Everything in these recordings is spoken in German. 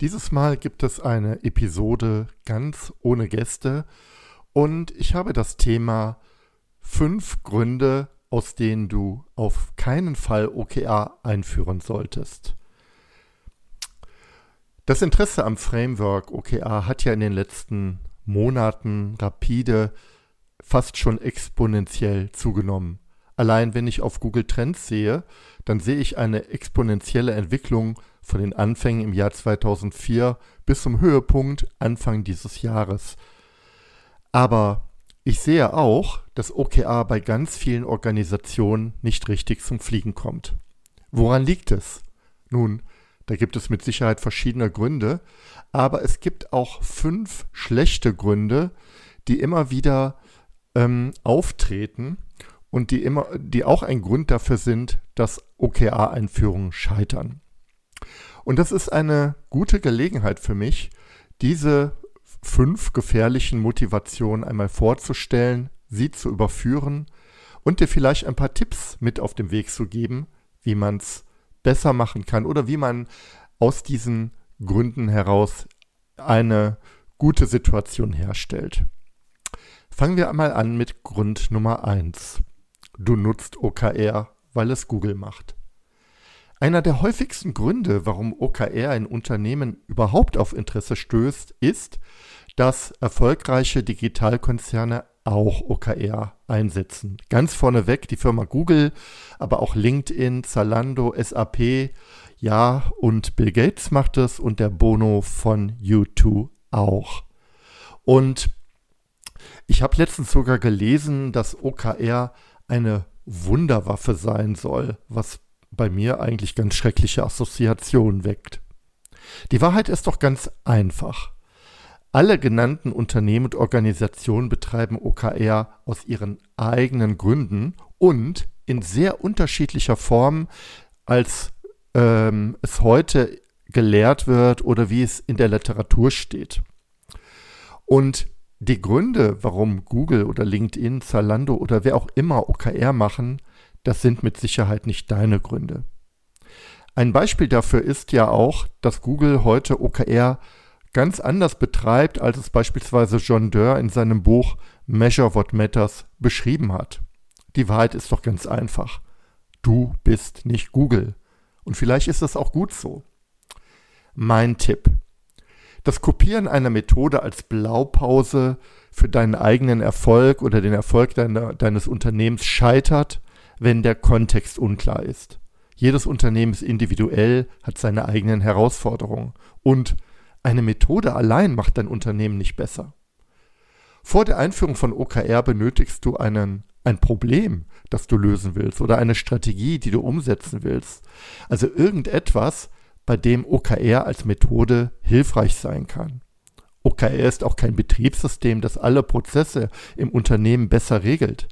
Dieses Mal gibt es eine Episode ganz ohne Gäste und ich habe das Thema fünf Gründe, aus denen du auf keinen Fall OKR einführen solltest. Das Interesse am Framework OKR hat ja in den letzten Monaten rapide fast schon exponentiell zugenommen. Allein wenn ich auf Google Trends sehe, dann sehe ich eine exponentielle Entwicklung von den Anfängen im Jahr 2004 bis zum Höhepunkt Anfang dieses Jahres. Aber ich sehe auch, dass OKR bei ganz vielen Organisationen nicht richtig zum Fliegen kommt. Woran liegt es? Nun, da gibt es mit Sicherheit verschiedene Gründe, aber es gibt auch fünf schlechte Gründe, die immer wieder ähm, auftreten und die immer, die auch ein Grund dafür sind, dass OKR-Einführungen scheitern. Und das ist eine gute Gelegenheit für mich, diese fünf gefährlichen Motivationen einmal vorzustellen, sie zu überführen und dir vielleicht ein paar Tipps mit auf den Weg zu geben, wie man es besser machen kann oder wie man aus diesen Gründen heraus eine gute Situation herstellt. Fangen wir einmal an mit Grund Nummer 1. Du nutzt OKR, weil es Google macht. Einer der häufigsten Gründe, warum OKR in Unternehmen überhaupt auf Interesse stößt, ist, dass erfolgreiche Digitalkonzerne auch OKR einsetzen. Ganz vorneweg die Firma Google, aber auch LinkedIn, Zalando, SAP, ja, und Bill Gates macht es und der Bono von U2 auch. Und ich habe letztens sogar gelesen, dass OKR eine Wunderwaffe sein soll, was bei mir eigentlich ganz schreckliche Assoziationen weckt. Die Wahrheit ist doch ganz einfach. Alle genannten Unternehmen und Organisationen betreiben OKR aus ihren eigenen Gründen und in sehr unterschiedlicher Form, als ähm, es heute gelehrt wird oder wie es in der Literatur steht. Und die Gründe, warum Google oder LinkedIn, Zalando oder wer auch immer OKR machen, das sind mit Sicherheit nicht deine Gründe. Ein Beispiel dafür ist ja auch, dass Google heute OKR ganz anders betreibt, als es beispielsweise John Doerr in seinem Buch Measure What Matters beschrieben hat. Die Wahrheit ist doch ganz einfach. Du bist nicht Google. Und vielleicht ist das auch gut so. Mein Tipp. Das Kopieren einer Methode als Blaupause für deinen eigenen Erfolg oder den Erfolg deiner, deines Unternehmens scheitert, wenn der Kontext unklar ist. Jedes Unternehmen ist individuell, hat seine eigenen Herausforderungen und eine Methode allein macht dein Unternehmen nicht besser. Vor der Einführung von OKR benötigst du einen, ein Problem, das du lösen willst oder eine Strategie, die du umsetzen willst. Also irgendetwas, bei dem OKR als Methode hilfreich sein kann. OKR ist auch kein Betriebssystem, das alle Prozesse im Unternehmen besser regelt.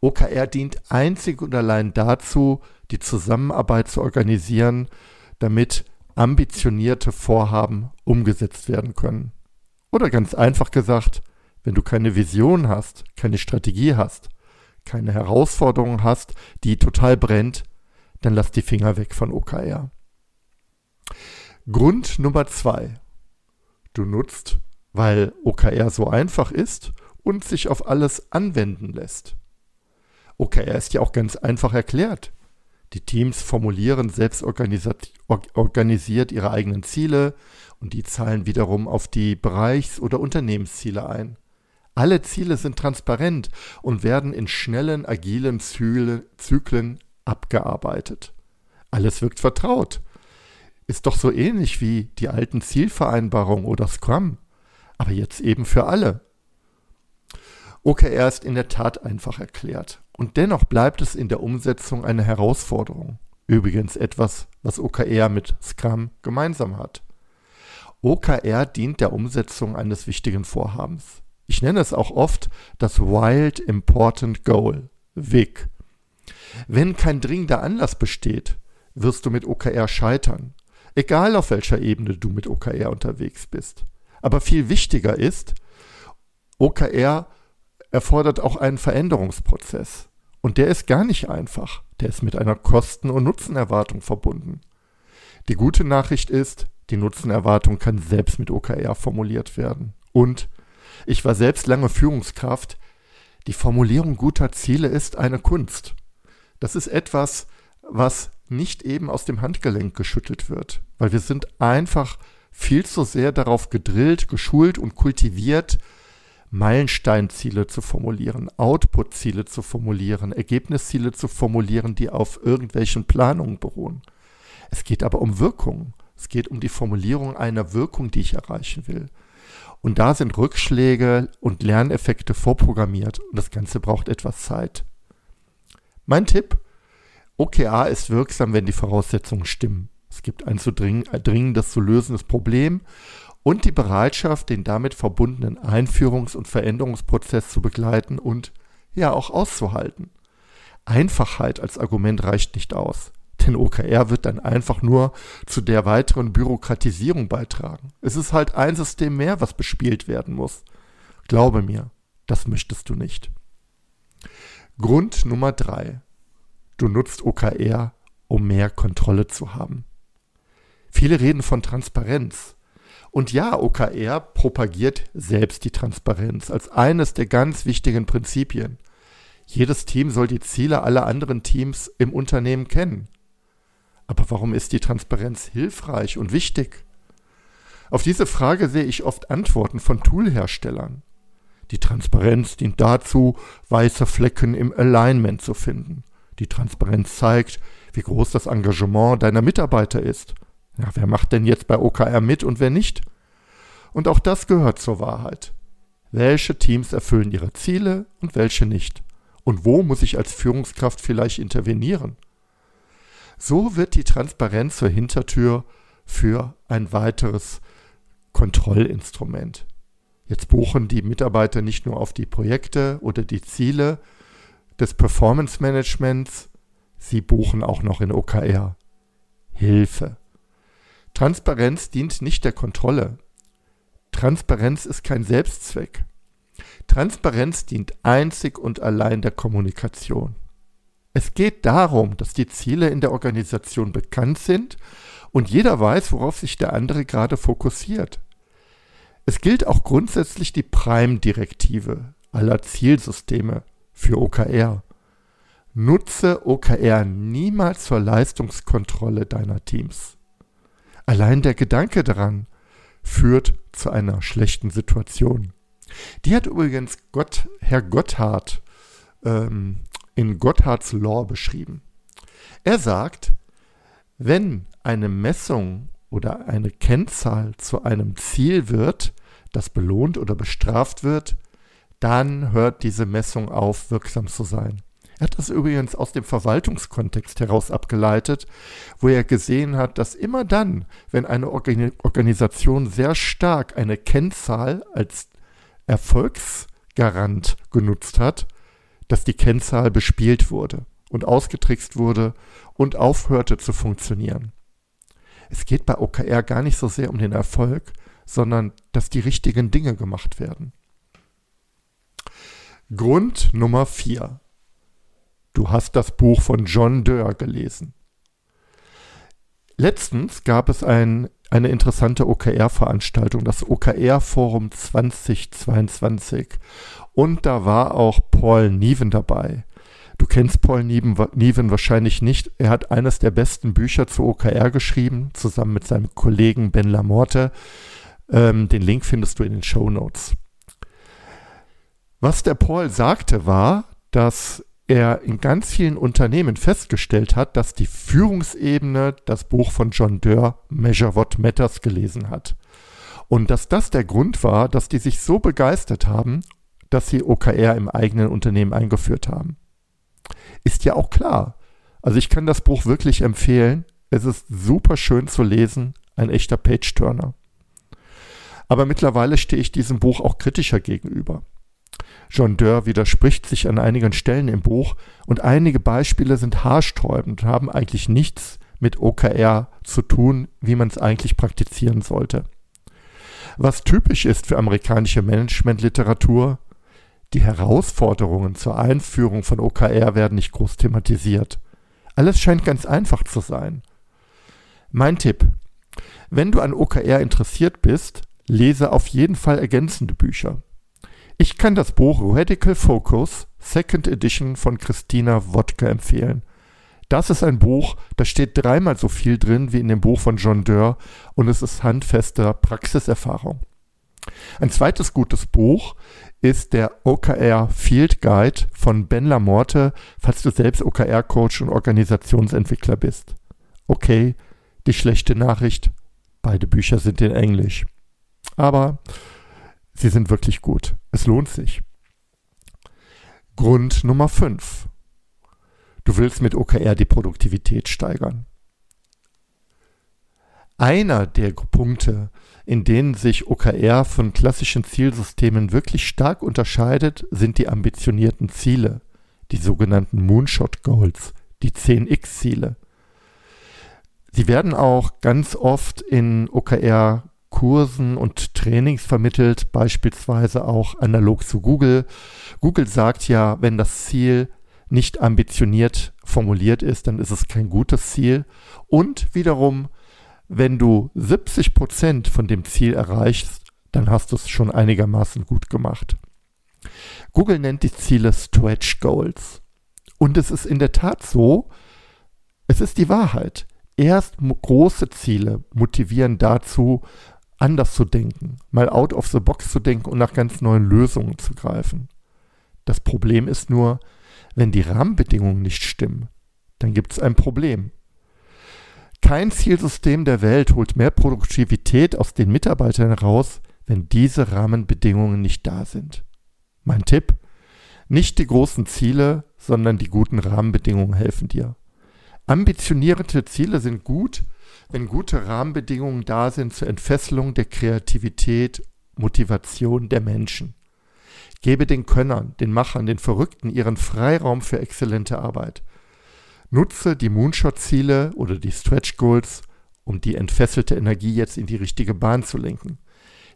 OKR dient einzig und allein dazu, die Zusammenarbeit zu organisieren, damit ambitionierte Vorhaben umgesetzt werden können. Oder ganz einfach gesagt, wenn du keine Vision hast, keine Strategie hast, keine Herausforderung hast, die total brennt, dann lass die Finger weg von OKR. Grund Nummer zwei. Du nutzt, weil OKR so einfach ist und sich auf alles anwenden lässt. OKR ist ja auch ganz einfach erklärt. Die Teams formulieren selbst organisiert ihre eigenen Ziele und die zahlen wiederum auf die Bereichs- oder Unternehmensziele ein. Alle Ziele sind transparent und werden in schnellen, agilen Zyklen abgearbeitet. Alles wirkt vertraut ist doch so ähnlich wie die alten Zielvereinbarungen oder Scrum, aber jetzt eben für alle. OKR ist in der Tat einfach erklärt und dennoch bleibt es in der Umsetzung eine Herausforderung. Übrigens etwas, was OKR mit Scrum gemeinsam hat. OKR dient der Umsetzung eines wichtigen Vorhabens. Ich nenne es auch oft das Wild Important Goal, WIG. Wenn kein dringender Anlass besteht, wirst du mit OKR scheitern, egal auf welcher Ebene du mit OKR unterwegs bist. Aber viel wichtiger ist, OKR erfordert auch einen Veränderungsprozess. Und der ist gar nicht einfach. Der ist mit einer Kosten- und Nutzenerwartung verbunden. Die gute Nachricht ist, die Nutzenerwartung kann selbst mit OKR formuliert werden. Und ich war selbst lange Führungskraft. Die Formulierung guter Ziele ist eine Kunst. Das ist etwas, was nicht eben aus dem Handgelenk geschüttelt wird, weil wir sind einfach viel zu sehr darauf gedrillt, geschult und kultiviert, Meilensteinziele zu formulieren, Output-Ziele zu formulieren, Ergebnisziele zu formulieren, die auf irgendwelchen Planungen beruhen. Es geht aber um Wirkung. Es geht um die Formulierung einer Wirkung, die ich erreichen will. Und da sind Rückschläge und Lerneffekte vorprogrammiert und das Ganze braucht etwas Zeit. Mein Tipp, OKA ist wirksam, wenn die Voraussetzungen stimmen. Es gibt ein zu dringendes zu lösendes Problem und die Bereitschaft, den damit verbundenen Einführungs- und Veränderungsprozess zu begleiten und ja auch auszuhalten. Einfachheit als Argument reicht nicht aus, denn OKR wird dann einfach nur zu der weiteren Bürokratisierung beitragen. Es ist halt ein System mehr, was bespielt werden muss. Glaube mir, das möchtest du nicht. Grund Nummer drei. Du nutzt OKR, um mehr Kontrolle zu haben. Viele reden von Transparenz. Und ja, OKR propagiert selbst die Transparenz als eines der ganz wichtigen Prinzipien. Jedes Team soll die Ziele aller anderen Teams im Unternehmen kennen. Aber warum ist die Transparenz hilfreich und wichtig? Auf diese Frage sehe ich oft Antworten von Toolherstellern. Die Transparenz dient dazu, weiße Flecken im Alignment zu finden. Die Transparenz zeigt, wie groß das Engagement deiner Mitarbeiter ist ja, wer macht denn jetzt bei OKR mit und wer nicht? Und auch das gehört zur Wahrheit. Welche Teams erfüllen ihre Ziele und welche nicht? Und wo muss ich als Führungskraft vielleicht intervenieren? So wird die Transparenz zur Hintertür für ein weiteres Kontrollinstrument. Jetzt buchen die Mitarbeiter nicht nur auf die Projekte oder die Ziele des Performance Managements, sie buchen auch noch in OKR. Hilfe. Transparenz dient nicht der Kontrolle. Transparenz ist kein Selbstzweck. Transparenz dient einzig und allein der Kommunikation. Es geht darum, dass die Ziele in der Organisation bekannt sind und jeder weiß, worauf sich der andere gerade fokussiert. Es gilt auch grundsätzlich die Prime-Direktive aller Zielsysteme für OKR. Nutze OKR niemals zur Leistungskontrolle deiner Teams. Allein der Gedanke daran führt zu einer schlechten Situation. Die hat übrigens Gott, Herr Gotthard ähm, in Gotthards Law beschrieben. Er sagt, wenn eine Messung oder eine Kennzahl zu einem Ziel wird, das belohnt oder bestraft wird, dann hört diese Messung auf, wirksam zu sein. Er hat das übrigens aus dem Verwaltungskontext heraus abgeleitet, wo er gesehen hat, dass immer dann, wenn eine Organisation sehr stark eine Kennzahl als Erfolgsgarant genutzt hat, dass die Kennzahl bespielt wurde und ausgetrickst wurde und aufhörte zu funktionieren. Es geht bei OKR gar nicht so sehr um den Erfolg, sondern dass die richtigen Dinge gemacht werden. Grund Nummer vier. Du hast das Buch von John Doerr gelesen. Letztens gab es ein, eine interessante OKR-Veranstaltung, das OKR-Forum 2022. Und da war auch Paul Nieven dabei. Du kennst Paul Nieven, Nieven wahrscheinlich nicht. Er hat eines der besten Bücher zu OKR geschrieben, zusammen mit seinem Kollegen Ben Lamorte. Ähm, den Link findest du in den Show Notes. Was der Paul sagte war, dass er in ganz vielen Unternehmen festgestellt hat, dass die Führungsebene das Buch von John Doerr Measure What Matters gelesen hat. Und dass das der Grund war, dass die sich so begeistert haben, dass sie OKR im eigenen Unternehmen eingeführt haben. Ist ja auch klar. Also ich kann das Buch wirklich empfehlen. Es ist super schön zu lesen, ein echter Page-Turner. Aber mittlerweile stehe ich diesem Buch auch kritischer gegenüber. John Dörr widerspricht sich an einigen Stellen im Buch und einige Beispiele sind haarsträubend und haben eigentlich nichts mit OKR zu tun, wie man es eigentlich praktizieren sollte. Was typisch ist für amerikanische Managementliteratur, die Herausforderungen zur Einführung von OKR werden nicht groß thematisiert. Alles scheint ganz einfach zu sein. Mein Tipp. Wenn du an OKR interessiert bist, lese auf jeden Fall ergänzende Bücher. Ich kann das Buch Radical Focus, Second Edition von Christina Wodka empfehlen. Das ist ein Buch, da steht dreimal so viel drin wie in dem Buch von John Dörr und es ist handfester Praxiserfahrung. Ein zweites gutes Buch ist der OKR Field Guide von Ben Lamorte, falls du selbst OKR-Coach und Organisationsentwickler bist. Okay, die schlechte Nachricht, beide Bücher sind in Englisch. Aber sie sind wirklich gut. Es lohnt sich. Grund Nummer 5. Du willst mit OKR die Produktivität steigern. Einer der Punkte, in denen sich OKR von klassischen Zielsystemen wirklich stark unterscheidet, sind die ambitionierten Ziele, die sogenannten Moonshot Goals, die 10x-Ziele. Sie werden auch ganz oft in OKR-Kursen und Trainings vermittelt, beispielsweise auch analog zu Google. Google sagt ja, wenn das Ziel nicht ambitioniert formuliert ist, dann ist es kein gutes Ziel. Und wiederum wenn du 70 Prozent von dem Ziel erreichst, dann hast du es schon einigermaßen gut gemacht. Google nennt die Ziele Stretch Goals. Und es ist in der Tat so, es ist die Wahrheit. Erst große Ziele motivieren dazu, anders zu denken, mal out of the box zu denken und nach ganz neuen Lösungen zu greifen. Das Problem ist nur, wenn die Rahmenbedingungen nicht stimmen, dann gibt es ein Problem. Kein Zielsystem der Welt holt mehr Produktivität aus den Mitarbeitern heraus, wenn diese Rahmenbedingungen nicht da sind. Mein Tipp? Nicht die großen Ziele, sondern die guten Rahmenbedingungen helfen dir. Ambitionierte Ziele sind gut, wenn gute Rahmenbedingungen da sind zur Entfesselung der Kreativität, Motivation der Menschen. Gebe den Könnern, den Machern, den Verrückten ihren Freiraum für exzellente Arbeit. Nutze die Moonshot-Ziele oder die Stretch Goals, um die entfesselte Energie jetzt in die richtige Bahn zu lenken.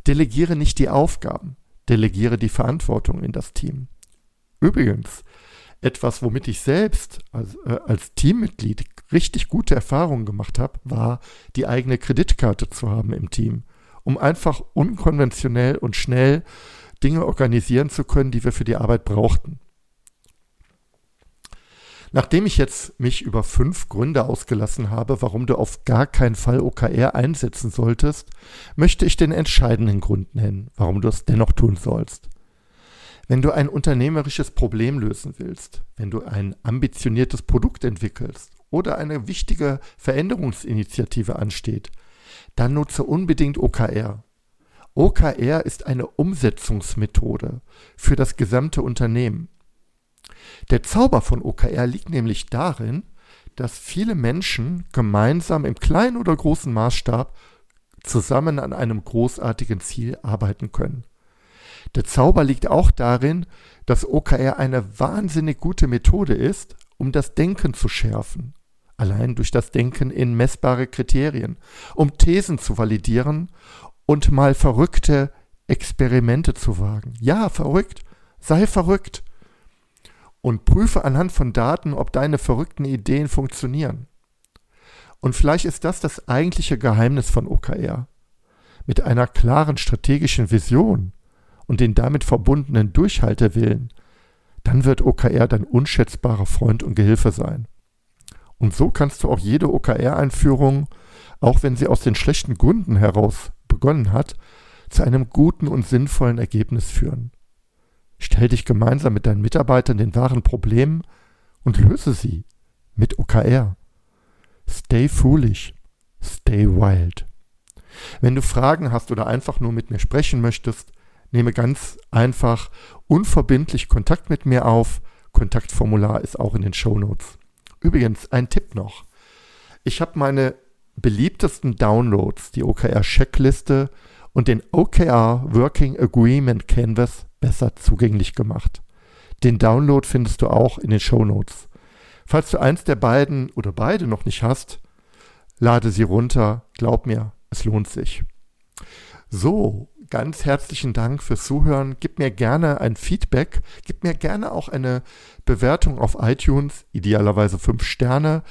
Delegiere nicht die Aufgaben, delegiere die Verantwortung in das Team. Übrigens, etwas, womit ich selbst als, äh, als Teammitglied richtig gute Erfahrungen gemacht habe, war, die eigene Kreditkarte zu haben im Team, um einfach unkonventionell und schnell Dinge organisieren zu können, die wir für die Arbeit brauchten. Nachdem ich jetzt mich über fünf Gründe ausgelassen habe, warum du auf gar keinen Fall OKR einsetzen solltest, möchte ich den entscheidenden Grund nennen, warum du es dennoch tun sollst. Wenn du ein unternehmerisches Problem lösen willst, wenn du ein ambitioniertes Produkt entwickelst oder eine wichtige Veränderungsinitiative ansteht, dann nutze unbedingt OKR. OKR ist eine Umsetzungsmethode für das gesamte Unternehmen. Der Zauber von OKR liegt nämlich darin, dass viele Menschen gemeinsam im kleinen oder großen Maßstab zusammen an einem großartigen Ziel arbeiten können. Der Zauber liegt auch darin, dass OKR eine wahnsinnig gute Methode ist, um das Denken zu schärfen. Allein durch das Denken in messbare Kriterien, um Thesen zu validieren und mal verrückte Experimente zu wagen. Ja, verrückt, sei verrückt und prüfe anhand von Daten, ob deine verrückten Ideen funktionieren. Und vielleicht ist das das eigentliche Geheimnis von OKR. Mit einer klaren strategischen Vision und den damit verbundenen Durchhaltewillen, dann wird OKR dein unschätzbarer Freund und Gehilfe sein. Und so kannst du auch jede OKR-Einführung, auch wenn sie aus den schlechten Gründen heraus begonnen hat, zu einem guten und sinnvollen Ergebnis führen. Stell dich gemeinsam mit deinen Mitarbeitern den wahren Problemen und löse sie mit OKR. Stay foolish, stay wild. Wenn du Fragen hast oder einfach nur mit mir sprechen möchtest, nehme ganz einfach unverbindlich Kontakt mit mir auf. Kontaktformular ist auch in den Show Notes. Übrigens, ein Tipp noch. Ich habe meine beliebtesten Downloads, die OKR-Checkliste und den OKR Working Agreement Canvas besser zugänglich gemacht. Den Download findest du auch in den Show Notes. Falls du eins der beiden oder beide noch nicht hast, lade sie runter. Glaub mir, es lohnt sich. So, ganz herzlichen Dank fürs Zuhören. Gib mir gerne ein Feedback. Gib mir gerne auch eine Bewertung auf iTunes, idealerweise fünf Sterne.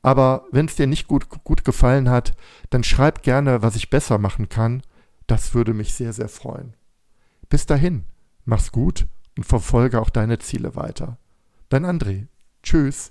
Aber wenn es dir nicht gut, gut gefallen hat, dann schreib gerne, was ich besser machen kann. Das würde mich sehr, sehr freuen. Bis dahin, mach's gut und verfolge auch deine Ziele weiter. Dein André. Tschüss.